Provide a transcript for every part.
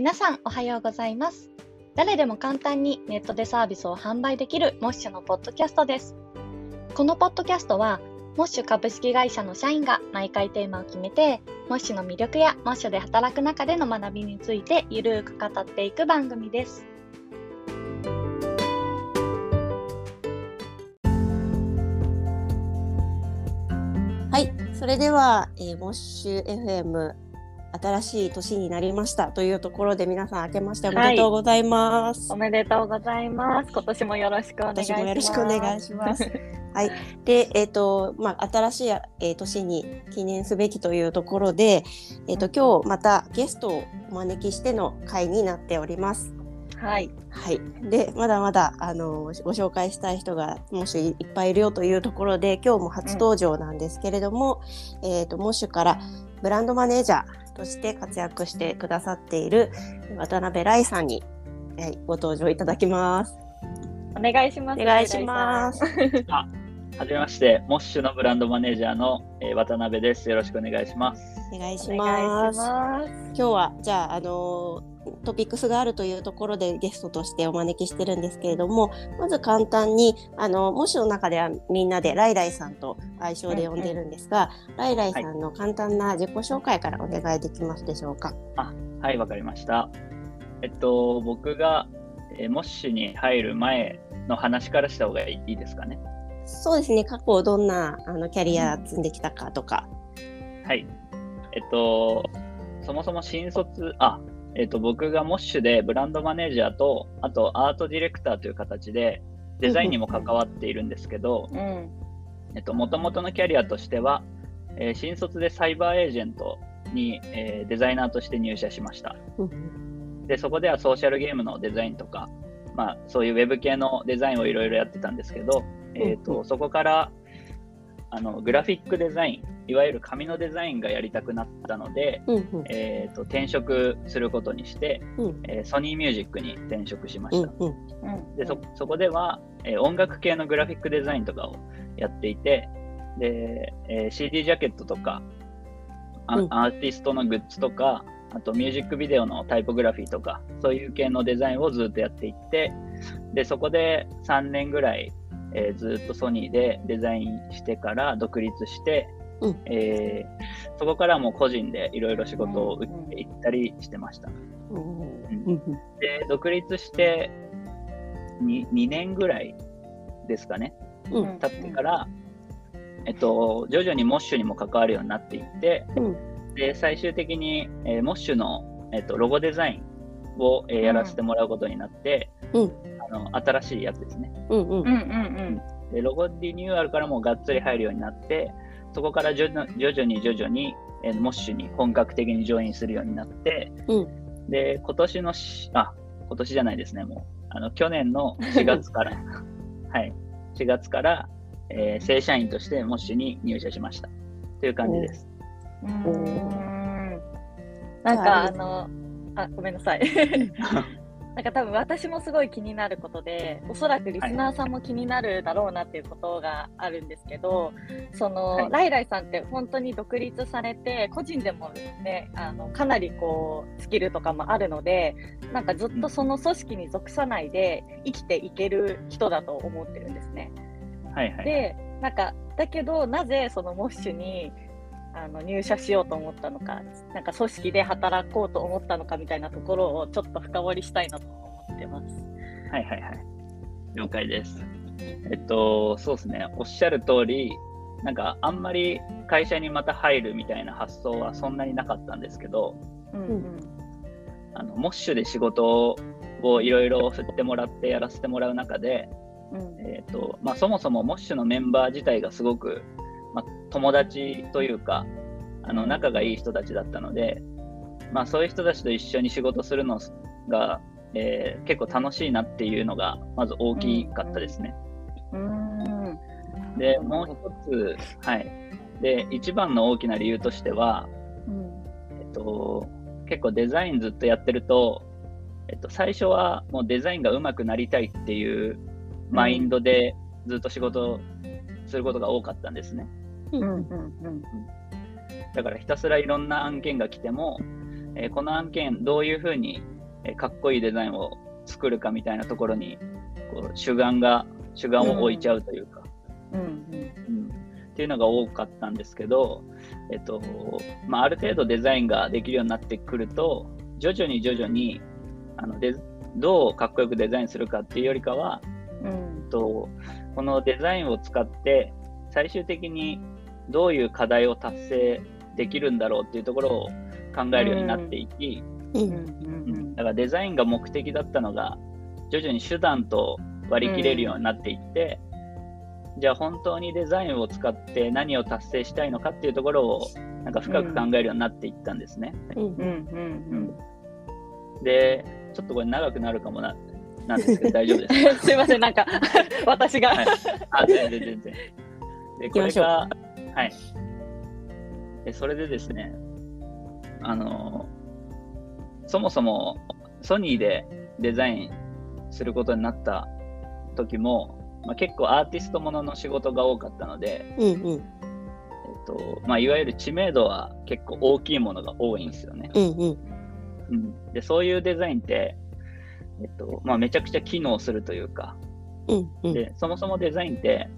皆さんおはようございます。誰でも簡単にネットでサービスを販売できるモッシュのポッドキャストです。このポッドキャストは、モッシュ株式会社の社員が毎回テーマを決めて、モッシュの魅力やモッシュで働く中での学びについてゆるく語っていく番組です。はい、それでは、えー、モッシュ FM 新しい年になりましたというところで皆さん明けましておめでとうございます。おめでとうございます。今年もよろしくお願いします。よろしくお願いします。はい、で、えっ、と、まあ、新しい、えー、年に記念すべきというところで、えっ、と、今日またゲストをお招きしての会になっております。はい。はい。で、まだまだ、あの、ご紹介したい人が、もしいっぱいいるよというところで、今日も初登場なんですけれども、うん、えっ、と、モッシュからブランドマネージャーとして活躍してくださっている渡辺来さんに、はい、ご登場いただきます。お願いします。お願いします。あ、はじめまして、モッシュのブランドマネージャーの、えー、渡辺です。よろしくお願いします。お願いします。ます今日はじゃああのトピックスがあるというところでゲストとしてお招きしてるんですけれども、まず簡単にあのモッシュの中ではみんなでライライさんと愛称で呼んでるんですが、うんうん、ライライさんの簡単な自己紹介からお願いできますでしょうか。あ、はい、わかりました。えっと僕が、えー、モッシュに入る前の話からした方がいいですかね。そうですね。過去どんなあのキャリア積んできたかとか。はい。えっと、そもそも新卒、あ、えっと、僕がモッシュでブランドマネージャーと、あとアートディレクターという形でデザインにも関わっているんですけど、うん、えっと、もともとのキャリアとしては、えー、新卒でサイバーエージェントに、えー、デザイナーとして入社しました。で、そこではソーシャルゲームのデザインとか、まあ、そういうウェブ系のデザインをいろいろやってたんですけど、えーと、そこからあのグラフィックデザインいわゆる紙のデザインがやりたくなったので、うんうん、えーと、転職することにして、うん、えー、ソニーミュージックに転職しました、うんうん、でそそこでは、えー、音楽系のグラフィックデザインとかをやっていてで、えー、CD ジャケットとかアーティストのグッズとかあとミュージックビデオのタイポグラフィーとかそういう系のデザインをずっとやっていってでそこで3年ぐらいえー、ずっとソニーでデザインしてから独立して、うん、えー、そこからも個人でいろいろ仕事を打っていったりしてました。うん、で独立して 2, 2年ぐらいですかね、うん、経ってから、えっと、徐々にモッシュにも関わるようになっていって、で最終的に、えー、モッシュの、えっと、ロゴデザインを、えー、やらせてもらうことになって、あの新しいやつですね。うんうん。で、ロゴリニューアルからもがっつり入るようになって、そこから徐々徐々に徐々に、えー、モッシュに本格的にジョインするようになって、うん、で、今年のし、あ、今年じゃないですね、もう。あの、去年の4月から、はい、4月から、えー、正社員としてモッシュに入社しました。という感じです。うん。なんか、あの、あ、ごめんなさい。なんか多分私もすごい気になることでおそらくリスナーさんも気になるだろうなっていうことがあるんですけど、その、はい、ライライさんって本当に独立されて個人でもねあのかなりこうスキルとかもあるのでなんかずっとその組織に属さないで生きていける人だと思ってるんですね。はいはい、でなんかだけどなぜそのモッシュにあの入社しようと思ったのか、なんか組織で働こうと思ったのかみたいなところをちょっと深掘りしたいなと思ってます。はいはいはい。了解です。えっと、そうですね、おっしゃる通り、なんかあんまり会社にまた入るみたいな発想はそんなになかったんですけど、うんうん、あのモッシュで仕事をいろいろ振ってもらってやらせてもらう中で、うん、えーとまあ、そもそもモッシュのメンバー自体がすごくまあ、友達というかあの仲がいい人たちだったので、まあ、そういう人たちと一緒に仕事するのが、えー、結構楽しいなっていうのがまず大きかったですね。うん。でもう一つ、はい、で一番の大きな理由としては、うん、えっと、結構デザインずっとやってると、えっと、最初はもうデザインが上手くなりたいっていうマインドでずっと仕事することが多かったんですね。うん。うんうん、だからひたすらいろんな案件が来ても、えーこの案件どういうふうに、えーかっこいいデザインを作るかみたいなところにこう主眼が主眼を置いちゃうというか、うんうん。っていうのが多かったんですけど、えっとまあ、ある程度デザインができるようになってくると徐々に徐々にあのデどうかっこよくデザインするかっていうよりかは、と、このデザインを使って最終的にどういう課題を達成できるんだろうっていうところを考えるようになっていき、ううん。ん。だからデザインが目的だったのが徐々に手段と割り切れるようになっていって、じゃあ本当にデザインを使って何を達成したいのかっていうところをなんか深く考えるようになっていったんですね。うん。うん。うん。でちょっとこれ長くなるかもななんですけど 大丈夫です。うんすいませんなんか 私が、はい。あ全然全然。でこれがはい。でそれでですねあのそもそもソニーでデザインすることになった時も、まあ、結構アーティストものの仕事が多かったので、うんうん。えっとまあ、いわゆる知名度は結構大きいものが多いんですよね。うんうん。うん、でそういうデザインって、えっとまあ、めちゃくちゃ機能するというか。うんうん。でそもそもデザインって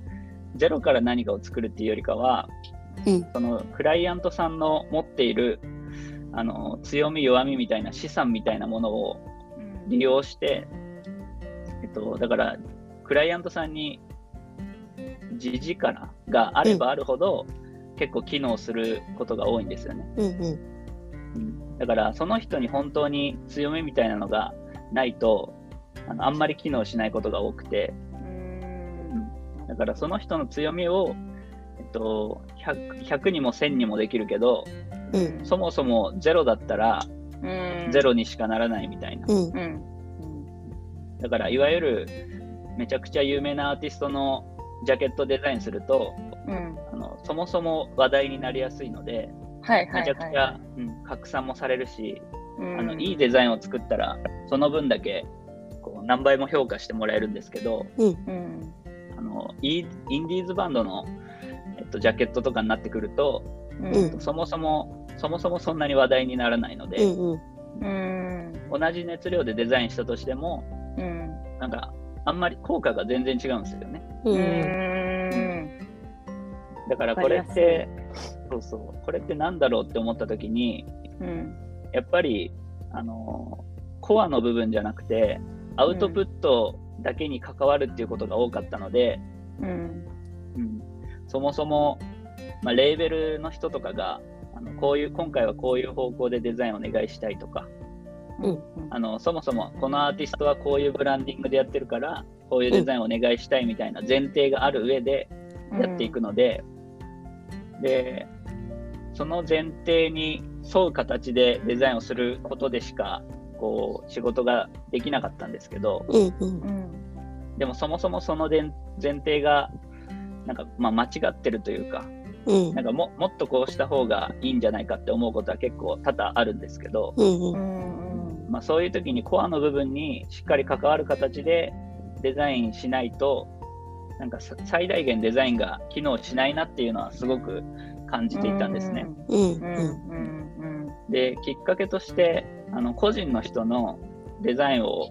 ゼロから何かを作るっていうよりかはうん。そのクライアントさんの持っているあの強み弱みみたいな資産みたいなものを利用して、えっと、だからクライアントさんに地力があればあるほど、結構機能することが多いんですよね。うんうん。うん、だからその人に本当に強みみたいなのがないとあのあんまり機能しないことが多くて。うん。だからその人の強みを、えっと、100, 100にも1000にもできるけどうん。そもそもゼロだったらうん。ゼロにしかならないみたいな、うん。うん。だからいわゆるめちゃくちゃ有名なアーティストのジャケットデザインするとうん。あのそもそも話題になりやすいのではいはいはい。めちゃくちゃ、うん、拡散もされるし、うんあのいいデザインを作ったらその分だけこう何倍も評価してもらえるんですけどうん。あのイインディーズバンドの、えっと、ジャケットとかになってくると、うん。そもそもそもそもそんなに話題にならないので、うんうん。うん。同じ熱量でデザインしたとしてもうん。なんかあんまり効果が全然違うんですよね。ううん。んだからこれってそうそう。これってなんだろうって思った時にうんやっぱりあのコアの部分じゃなくてアウトプットだけに関わるっていうことが多かったので、うん。うん、そもそも、まあ、レーベルの人とかがあのこういう今回はこういう方向でデザインお願いしたいとかうん。あのそもそもこのアーティストはこういうブランディングでやってるからこういうデザインをお願いしたいみたいな前提がある上でやっていくので、でその前提に沿う形でデザインをすることでしかこう仕事ができなかったんですけどうんうん。うんでもそもそもその前前提がなんかまあ間違ってるというかうん。なんかももっとこうした方がいいんじゃないかって思うことは結構多々あるんですけど、うんううん。んまあ、そういう時にコアの部分にしっかり関わる形でデザインしないとなんかさ最大限デザインが機能しないなっていうのはすごく感じていたんですね。うんうんうんできっかけとしてあの個人の人のデザインを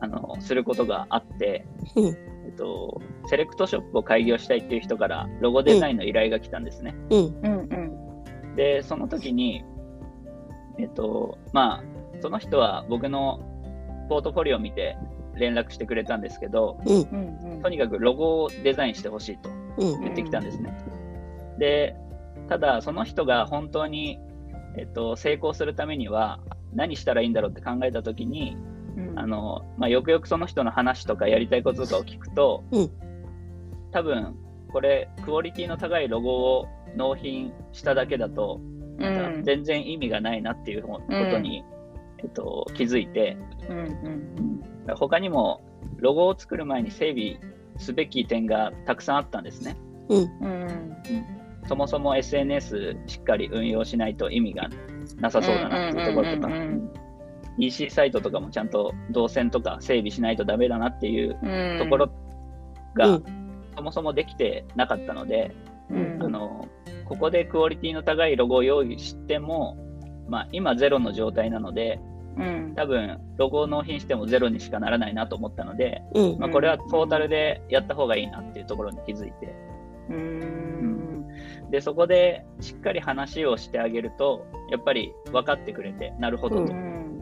あのすることがあって、うん。えっと、セレクトショップを開業したいっていう人からロゴデザインの依頼が来たんですね。うん。うんうん。でその時にえっとまあその人は僕のポートフォリオを見て連絡してくれたんですけどうん。うんうん。とにかくロゴをデザインしてほしいとうん。言ってきたんですね。でただその人が本当に、えっと、成功するためには何したらいいんだろうって考えた時にうん。あの、まあ、よくよくその人の話とかやりたいこととかを聞くと、うん。多分これクオリティの高いロゴを納品しただけだとうん。全然意味がないなっていうことに、えっと、気づいてうんうん。他にもロゴを作る前に整備すべき点がたくさんあったんですね。うん。うんそもそも SNS しっかり運用しないと意味がなさそうだなっていうところとか。EC サイトとかもちゃんと動線とか整備しないとダメだなっていううん。ところが、うん。そもそもできてなかったので、うん。あのここでクオリティの高いロゴを用意してもまあ、今ゼロの状態なので、うん。多分ロゴを納品してもゼロにしかならないなと思ったので、うん。まあ、これはトータルでやった方がいいなっていうところに気づいて、うーん。で、そこでしっかり話をしてあげると、やっぱり分かってくれて、なるほどと。うん。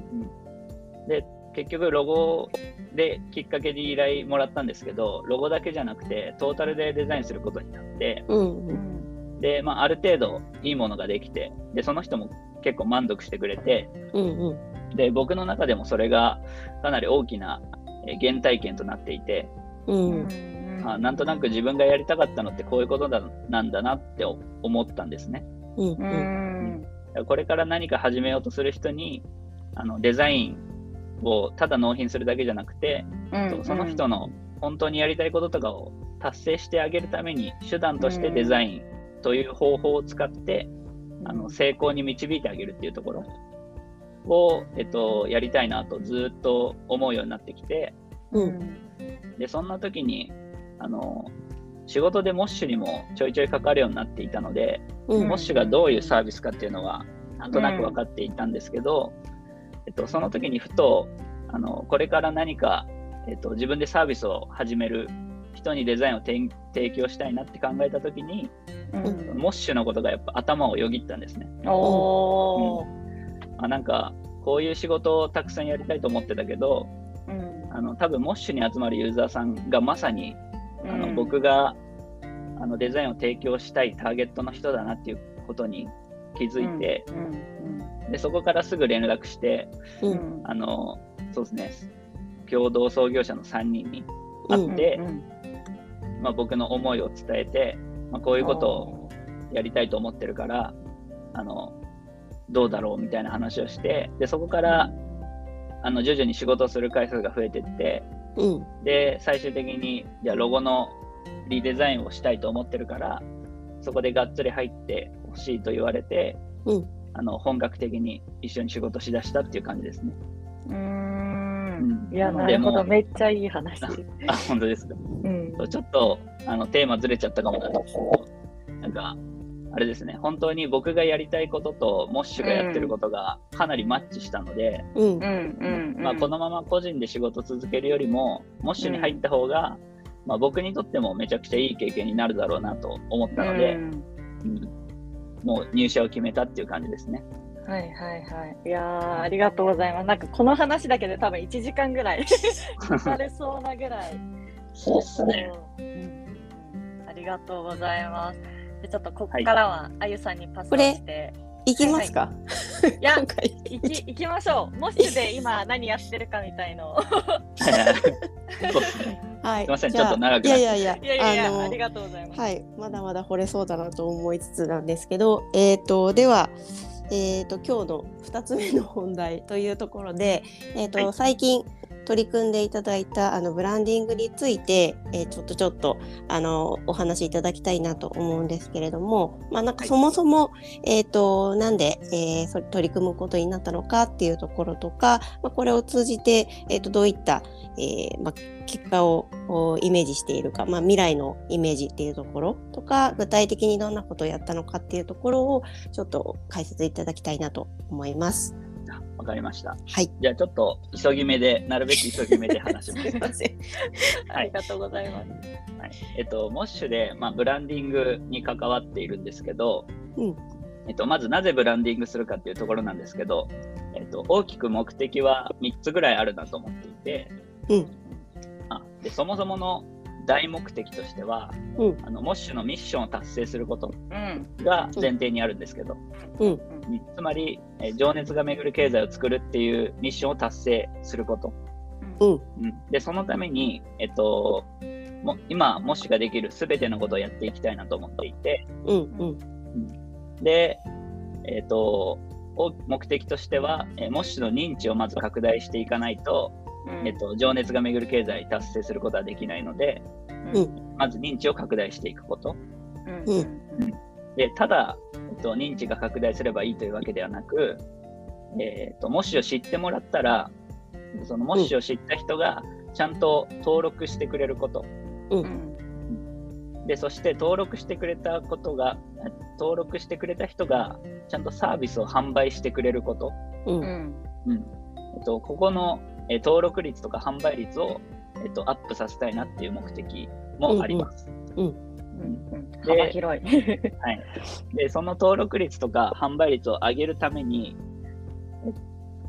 で、結局ロゴできっかけで依頼もらったんですけど、ロゴだけじゃなくて、トータルでデザインすることになって、うん。で、まあ、ある程度いいものができて、で、その人も結構満足してくれて、うんうんで、僕の中でもそれがかなり大きなえー原体験となっていて、うんあなんとなく自分がやりたかったのってこういうことだなんだなって思ったんですね。うんううんん。だからこれから何か始めようとする人にあのデザインをただ納品するだけじゃなくて、うん。その人の本当にやりたいこととかを達成してあげるために手段としてデザインという方法を使って、あの成功に導いてあげるっていうところを、えっと、やりたいなとずっと思うようになってきてうんでそんな時にあの仕事でモッシュにもちょいちょいかかるようになっていたので、うんモッシュがどういうサービスかっていうのはなんとなく分かっていたんですけど、えっと、その時にふとあのこれから何か、えっと、自分でサービスを始める人にデザインを提提供したいなって考えた時にうん。モッシュのことがやっぱ頭をよぎったんですね。おー。あなんかこういう仕事をたくさんやりたいと思ってたけどうん。あの多分モッシュに集まるユーザーさんがまさにあの、うん僕があのデザインを提供したいターゲットの人だなっていうことに気づいて、うん。でそこからすぐ連絡して。あのそうですね共同創業者の3人にうん会って、うん。まあ、僕の思いを伝えて、まあ、こういうことをやりたいと思ってるからあのどうだろうみたいな話をしてでそこからあの徐々に仕事をする回数が増えていってうんで最終的にじゃあロゴのリデザインをしたいと思ってるからそこでがっつり入ってほしいと言われて、うんあの本格的に一緒に仕事しだしたっていう感じですね。うーうんん。いや、なるほど。めっちゃいい話。あ本当ですかうん。ちょっとあのテーマずれちゃったかもなんですけど、なんか、あれですね、本当に僕がやりたいことと、モッシュがやってることがかなりマッチしたので、うんうん。うん。まあ、このまま個人で仕事続けるよりも、モッシュに入った方が、まあ、僕にとってもめちゃくちゃいい経験になるだろうなと思ったので、うんうんもう入社を決めたっていう感じですね。はいはいはい。いやー、ありがとうございます。なんかこの話だけで多分1時間ぐらい されそうなぐらい。そうですね。うんうんありがとうございます。でちょっとここからはあゆさんにパスをして、いきますか？いや今回いき行きましょう。モッシュで今何やってるかみたいの。を。そうですね。はい。すいません。ちょっと長くいやいやいやいやいやいや、ありがとうございます。はい、まだまだ掘れそうだなと思いつつなんですけど、えー、とでは、えー、と今日の2つ目の本題というところで、えーとはい。最近取り組んでいただいたあのブランディングについて、えーちょっとちょっとあのお話しいただきたいなと思うんですけれども、まあ、なんかはいそもそも、えー、となんで、えー取り組むことになったのかっていうところとか、まあ、これを通じて、えー、とどういった、えーまあ、結果をおイメージしているか、まあ、未来のイメージっていうところとか具体的にどんなことをやったのかっていうところをちょっと解説いただきたいなと思います。あわかりました。はい。じゃあちょっと急ぎ目で、なるべく急ぎ目で話します すい。ません。ありがとうございます。はいえっと、モッシュで、まあ、ブランディングに関わっているんですけど、うんえっと、まずなぜブランディングするかっていうところなんですけど、えっと、大きく目的は3つぐらいあるなと思っていて、うんあでそもそもの大目的としては、うん。あのモッシュのミッションを達成することうん。が前提にあるんですけど、うん。つまり、えー情熱が巡る経済を作るっていうミッションを達成すること。うん。うん、で、そのために、えっと、も今、もしができるすべてのことをやっていきたいなと思っていて、うんうん。で、えっと、お目的としては、えーモッシュの認知をまず拡大していかないと、うんえっと、情熱が巡る経済達成することはできないので、うん。まず認知を拡大していくこと。うん。うん。で、ただ、えっと、認知が拡大すればいいというわけではなく、えっと、モッシュを知ってもらったら、そのモッシュを知った人がちゃんと登録してくれること。うん。で、そして登録してくれたことが、登録してくれた人が、ちゃんとサービスを販売してくれること。うん。えっと、ここの、えー登録率とか販売率を、えっと、アップさせたいなっていう目的もあります。うん。うんで幅広い。はい、でその登録率とか販売率を上げるために、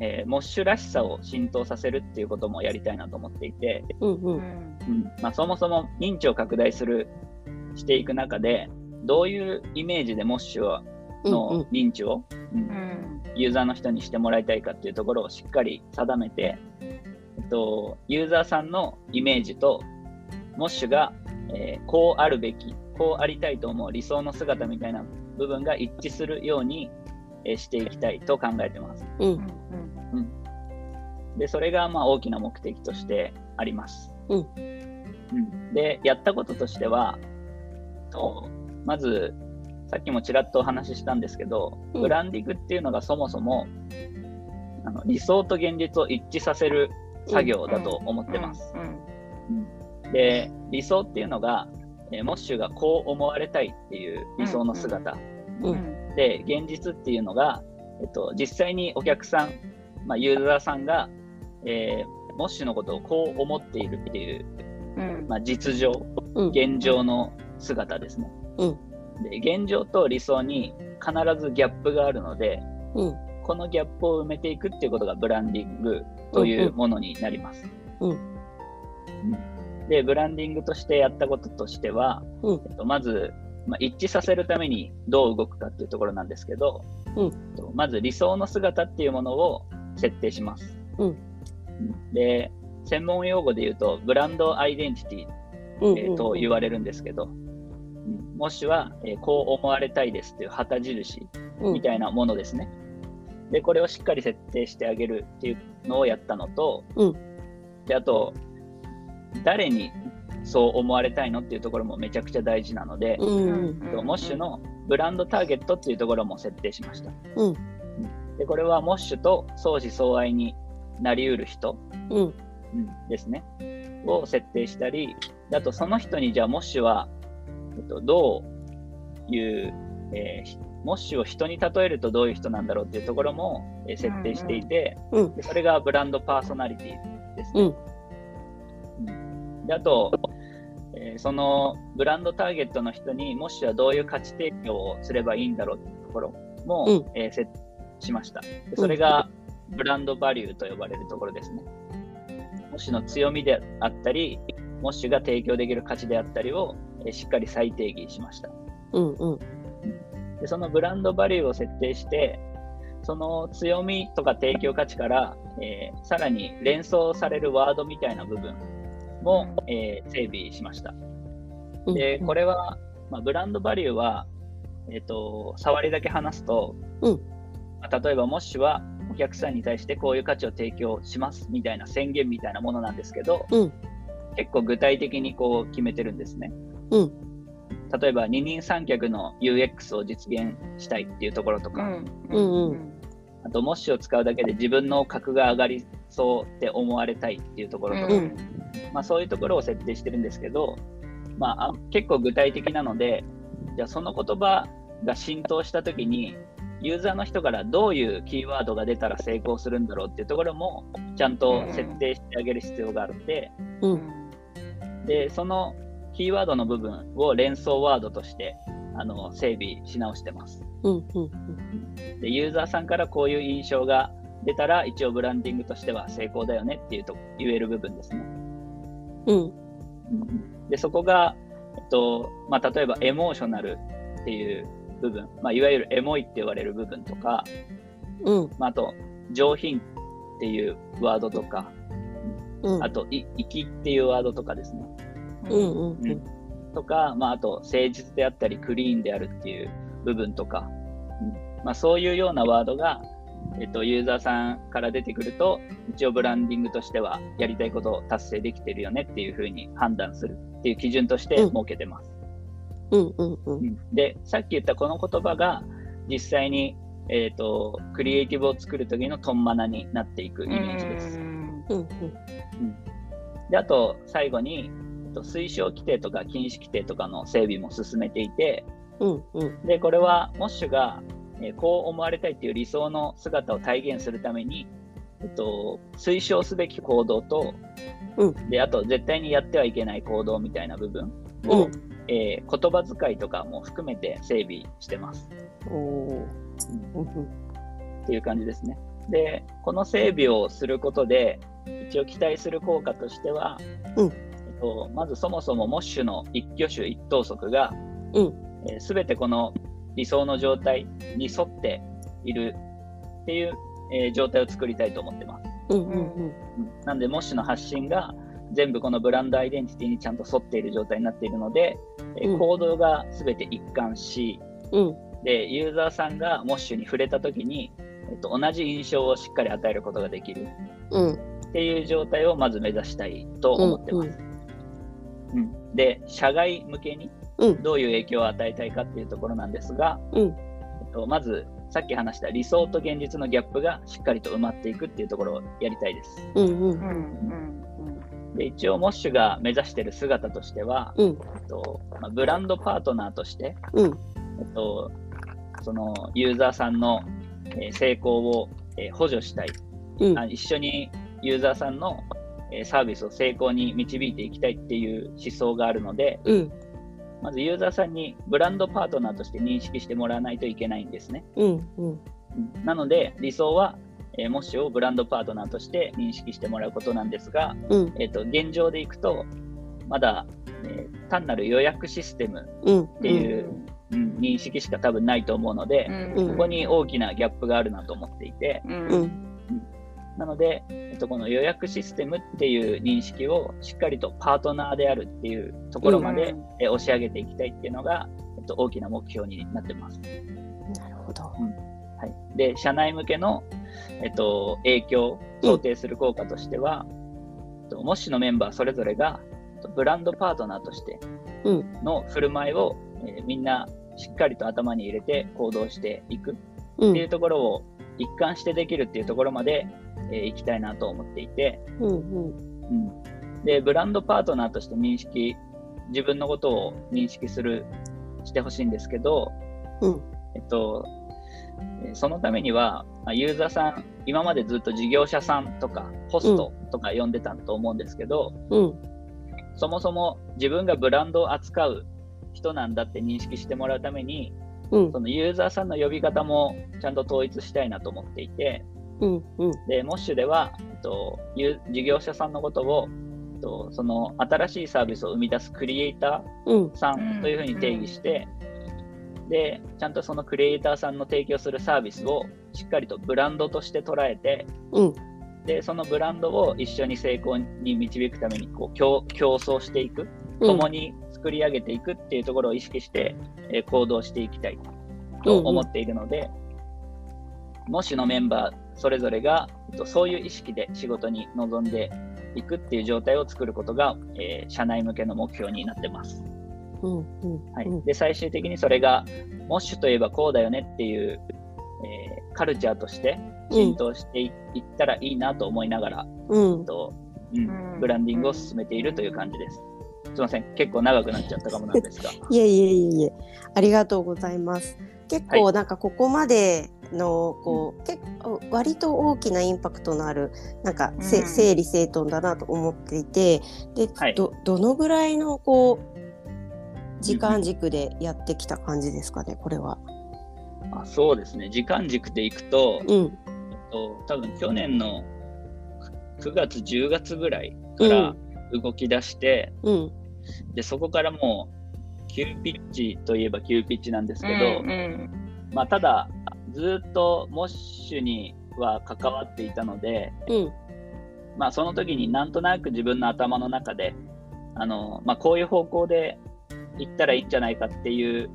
えーモッシュらしさを浸透させるっていうこともやりたいなと思っていて、うんううん。んうん。まあ、そもそも認知を拡大するしていく中でどういうイメージでモッシュうん。の認知を、うんうん。ユーザーの人にしてもらいたいかっていうところをしっかり定めて、と、ユーザーさんのイメージとモッシュが、えーこうあるべきこうありたいと思う理想の姿みたいな部分が一致するように、えーしていきたいと考えてます。うん。うん。で、それがまあ大きな目的としてあります。うん。うん。で、やったこととしては、とまず、さっきもちらっとお話ししたんですけど、うん。ブランディングっていうのがそもそもあの理想と現実を一致させる作業だと思ってます。で、理想っていうのが、えーモッシュがこう思われたいっていう理想の姿。で、現実っていうのが、えっと、実際にお客さん、まあ、ユーザーさんが、えーモッシュのことをこう思っているっていう、うん。まあ、実情、うん。現状の姿ですね。うん。で現状と理想に必ずギャップがあるので、うん。このギャップを埋めていくっていうことがブランディングというものになります。うん。うん。で、ブランディングとしてやったこととしては、うん。えっと、まず、まあ、一致させるためにどう動くかっていうところなんですけど、うん。えっとまず理想の姿っていうものを設定します。うん。うんで、専門用語で言うと、ブランドアイデンティティうん。えーと言われるんですけど、うん。もしは、えーこう思われたいですっていう旗印うん。みたいなものですね。で、これをしっかり設定してあげるっていうのをやったのと、うん。であと、誰にそう思われたいのっていうところもめちゃくちゃ大事なので、うん。うん。えっとモッシュのブランドターゲットっていうところも設定しました。うん。で、これはモッシュと相思相愛になりうる人、うん。うんですね、を設定したり、であとその人にじゃあモッシュは、えっと、どういう、えーひモッシュを人に例えるとどういう人なんだろうっていうところも、えー設定していて、うんでそれがブランドパーソナリティですね。うんであと、えーそのブランドターゲットの人にモッシュはどういう価値提供をすればいいんだろうっていうところも、うんえー設しました。でそれがブランドバリューと呼ばれるところですね。モッシュの強みであったり、モッシュが提供できる価値であったりを、えーしっかり再定義しました。うんうんで、そのブランドバリューを設定して、その強みとか提供価値から、えーさらに連想されるワードみたいな部分も、えー整備しました。うん。で、これは、まあ、ブランドバリューは、えっ、と、触りだけ話すと、うん。まあ例えば、モッシュはお客さんに対してこういう価値を提供しますみたいな宣言みたいなものなんですけど、うん。結構具体的にこう決めてるんですね。うん例えば、二人三脚の UX を実現したいっていうところとか、うん。うんうん。あと、モッシュを使うだけで自分の格が上がりそうって思われたいっていうところとか、うん。まあ、そういうところを設定してるんですけど、まあ、あ結構具体的なので、じゃあその言葉が浸透したときに、ユーザーの人からどういうキーワードが出たら成功するんだろうっていうところも、ちゃんと設定してあげる必要があって、うん。で、そのキーワードの部分を連想ワードとしてあの整備し直してます。うんうんで、ユーザーさんからこういう印象が出たら、一応ブランディングとしては成功だよねっていうと言える部分ですね。うん。で、そこが、えっと、まあ、例えばエモーショナルっていう部分、まあ、いわゆるエモいって言われる部分とか、うん。まあ、あと、上品っていうワードとか、うん。あと、い粋っていうワードとかですね。うんうんうん。とか、まあ、あと、誠実であったり、クリーンであるっていう部分とか、うんまあ、そういうようなワードが、えっと、ユーザーさんから出てくると、一応ブランディングとしてはやりたいことを達成できてるよねっていうふうに判断するっていう基準として設けてます。うんうんうん。うん。で、さっき言ったこの言葉が実際に、えっとクリエイティブを作る時のトンマナになっていくイメージです。うん。で、あと最後に、と、推奨規定とか禁止規定とかの整備も進めていて、うんうん。でこれはモッシュが、えーこう思われたいっていう理想の姿を体現するために、えっと、推奨すべき行動と、うであと絶対にやってはいけない行動みたいな部分うを、ん。えー言葉遣いとかも含めて整備してます。おうん。っていう感じですね。でこの整備をすることで一応期待する効果としては、うんと、まずそもそもモッシュの一挙手一投足が、うん。えー、全てこの理想の状態に沿っているっていう、えー状態を作りたいと思ってます。うんうんうん。うん。なんで、モッシュの発信が全部このブランドアイデンティティにちゃんと沿っている状態になっているので、えーうん。行動が全て一貫し、うん。で、ユーザーさんがモッシュに触れたときに、えっと、同じ印象をしっかり与えることができるうん。っていう状態をまず目指したいと思ってます。うんで、社外向けにうん。どういう影響を与えたいかっていうところなんですが、うん。えっと、まずさっき話した理想と現実のギャップがしっかりと埋まっていくっていうところをやりたいです。うんうん。うんうんで一応、モッシュが目指している姿としては、うん。えっとまあ、ブランドパートナーとして、うん。えっと、そのユーザーさんの、えー成功を、えー補助したい、うん。あ一緒にユーザーさんの、えーサービスを成功に導いていきたいっていう思想があるので、うん。まずユーザーさんにブランドパートナーとして認識してもらわないといけないんですね。うんうん。うんなので、理想は、えーモッシュをブランドパートナーとして認識してもらうことなんですが、うん。えっと現状でいくと、まだ、えー単なる予約システムうん。っていう、うん認識しか多分ないと思うので、うん。ここに大きなギャップがあるなと思っていて、うん。うんなので、えっと、この予約システムっていう認識をしっかりとパートナーであるっていうところまで、うんえ押し上げていきたいっていうのが、えっと、大きな目標になってます。なるほど。はい、で、社内向けの、えっと、影響、想定する効果としては、えっと、モッシュのメンバーそれぞれが、えっとブランドパートナーとしてうん。の振る舞いを、えーみんなしっかりと頭に入れて行動していくうんっていうところを一貫してできるっていうところまで、えー行きたいなと思っていて、うんうん。うん、で、ブランドパートナーとして認識、自分のことを認識する、してほしいんですけど、うん。えっと、えーそのためには、まあユーザーさん、今までずっと事業者さんとか、ホストとか呼んでたと思うんですけど、うん。そもそも自分がブランドを扱う人なんだって認識してもらうために、うん。そのユーザーさんの呼び方もちゃんと統一したいなと思っていて、うんうん。で、モッシュでは、えっと、ゆ事業者さんのことを、えっと、その新しいサービスを生み出すクリエイタうん。ーさんというふうに定義して、で、ちゃんとそのクリエイターさんの提供するサービスをしっかりとブランドとして捉えて、うん。で、そのブランドを一緒に成功に導くためにこう競競争していく、うん。共に作り上げていくっていうところを意識して、えー行動していきたいと思っているので、もしのメンバーそれぞれが、えっと、そういう意識で仕事に臨んでいくっていう状態を作ることが、えー社内向けの目標になってます。うんうんはいうんで最終的にそれが、モッシュといえばこうだよねっていう、えーカルチャーとして浸透してい,、ったらいいなと思いながら、うんブランディングを進めているという感じです。すみません、結構長くなっちゃったかもなんですが。いえいえいえいえ、ありがとうございます。結構はなんかここまでのこう、結構割と大きなインパクトのあるなんかせ、うん。整理整頓だなと思っていて、で、はい。どどのぐらいのこう時間軸でやってきた感じですかね、これは。あそうですね、時間軸でいくと、うん、えっと多分去年の9月、10月ぐらいから動き出して、うん、でそこからもう急ピッチといえば急ピッチなんですけど、うん。まあ、ただ、ずっとモッシュには関わっていたので、うん、まあ、その時になんとなく自分の頭の中で、あのまあ、こういう方向で行ったらいいんじゃないかっていう、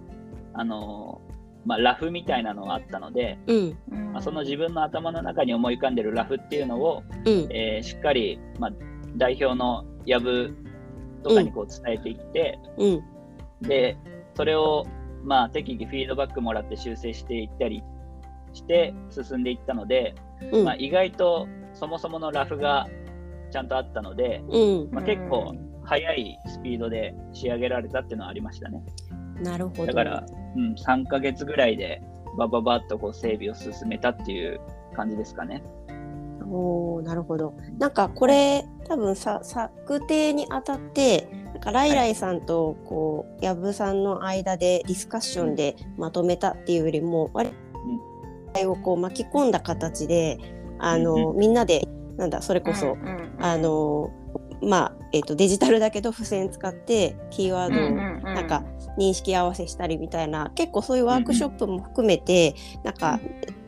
あのまあ、ラフみたいなのがあったので、うん、うんまあ、その自分の頭の中に思い浮かんでるラフっていうのを、うん、えーしっかり、まあ、代表のヤブとかにこう伝えていって、うん、で、それを、まあ、適宜フィードバックもらって修正していったりして進んでいったので、うん、まあ、意外とそもそものラフがちゃんとあったので、うん、まあ、結構速いスピードで仕上げられたっていうのはありましたね。なるほど。だから、うん、3ヶ月ぐらいでバババッとこう整備を進めたっていう感じですかね。おーなるほど。なんかこれ多分さ策定にあたってなんかライライさんとこうヤブさんの間でディスカッションでまとめたっていうよりも割とをこう巻き込んだ形であの、うみんなでなんだそれこそ、うんうんうん。あのまあえっ、とデジタルだけど付箋使ってキーワードをうんうんうん。なんか認識合わせしたりみたいな結構そういうワークショップも含めて、なんか、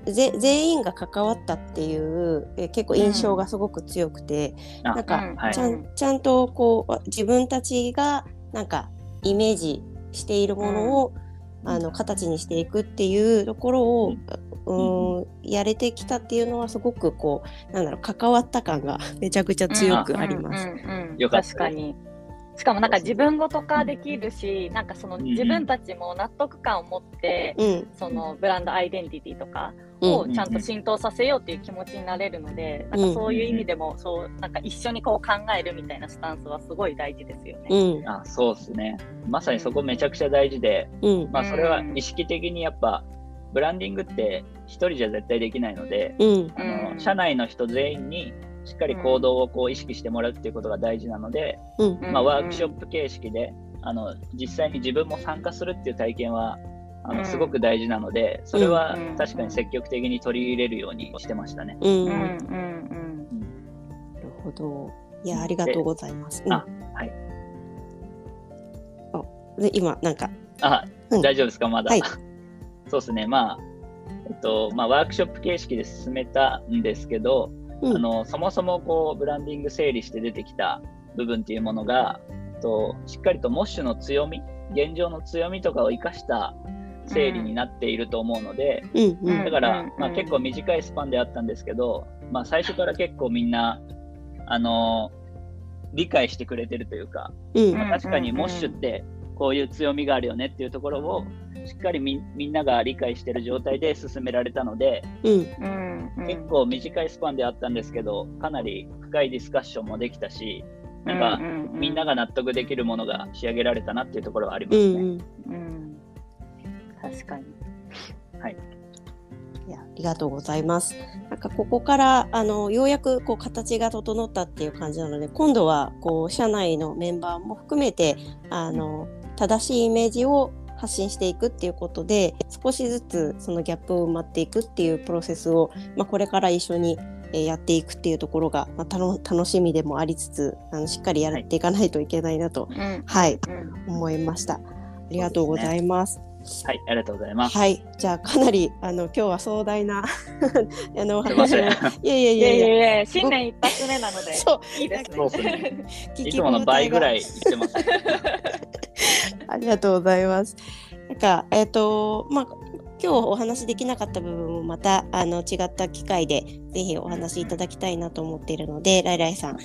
ぜ全員が関わったっていうえ結構印象がすごく強くて、あなんか、はい。ちゃんちゃんとこう自分たちがなんかイメージしているものを、あの形にしていくっていうところを、うんやれてきたっていうのはすごくこうなんだろう関わった感がめちゃくちゃ強くあります。うんうんうんよかった確かに。しかもなんか自分ごと化できるし、なんかそのん自分たちも納得感を持って、うん。そのブランドアイデンティティとかうんをちゃんと浸透させようっていう気持ちになれるので、なんかそういう意味でもそうなんか一緒にこう考えるみたいなスタンスはすごい大事ですよね。うん。あそうですね。まさにそこめちゃくちゃ大事で、うん。まあ、それは意識的にやっぱ、ブランディングって一人じゃ絶対できないので、うん。あうん。の社内の人全員にしっかり行動をこう意識してもらうっていうことが大事なので、うん。まあ、うんワークショップ形式であの実際に自分も参加するっていう体験はあうん。のすごく大事なので、それはうん。確かに積極的に取り入れるようにしてましたね。うん。うんうんなるほど。いやありがとうございます。うん。あはい。で今なんか。あ、うん。大丈夫ですか、まだ。はいそうですね、まあ、えっと、まあ、ワークショップ形式で進めたんですけど、うん。あの、そもそもこう、ブランディング整理して出てきた部分っていうものが、えっと、しっかりとモッシュの強み、現状の強みとかを生かした整理になっていると思うので、うんうん。だから、うんまあ、結構短いスパンであったんですけど、まあ、最初から結構みんな、あの理解してくれてるというか、うん。まあ、確かにモッシュってこういう強みがあるよねっていうところをしっかりみみんなが理解してる状態で進められたので、うん。結構短いスパンであったんですけどかなり深いディスカッションもできたしなんかうううみんなが納得できるものが仕上げられたなっていうところはありますね。うんうん。うん。確かに。いやありがとうございます。なんかここからあのようやくこう形が整ったっていう感じなので今度はこう社内のメンバーも含めてあの正しいイメージを発信していくっていうことで少しずつそのギャップを埋まっていくっていうプロセスを、まあ、これから一緒にえーやっていくっていうところが、まあ、たの楽しみでもありつつあのしっかりやっていかないといけないなと、うんはい、うん思いました。ありがとうございます。はい、ありがとうございます。はい、じゃあかなりあの今日は壮大な あのお話をいやいやいいやいやいややいや、新年一発目なので、そういいですね。すね。いつもの倍ぐらい応言ってます。ありがとうございます。なんかえっ、とまあ今日お話しできなかった部分もまたあの違った機会でぜひお話しいただきたいなと思っているのでライライさん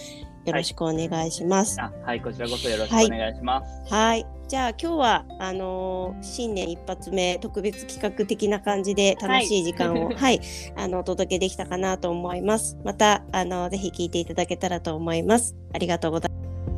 よろしくお願いします。あはい、こちらこそよろしくお願いします。はい。じゃあ今日はあのー新年一発目特別企画的な感じで楽しい時間をははいい、あのお届けできたかなと思います。またあのぜひ聞いていただけたらと思います。ありがとうございます。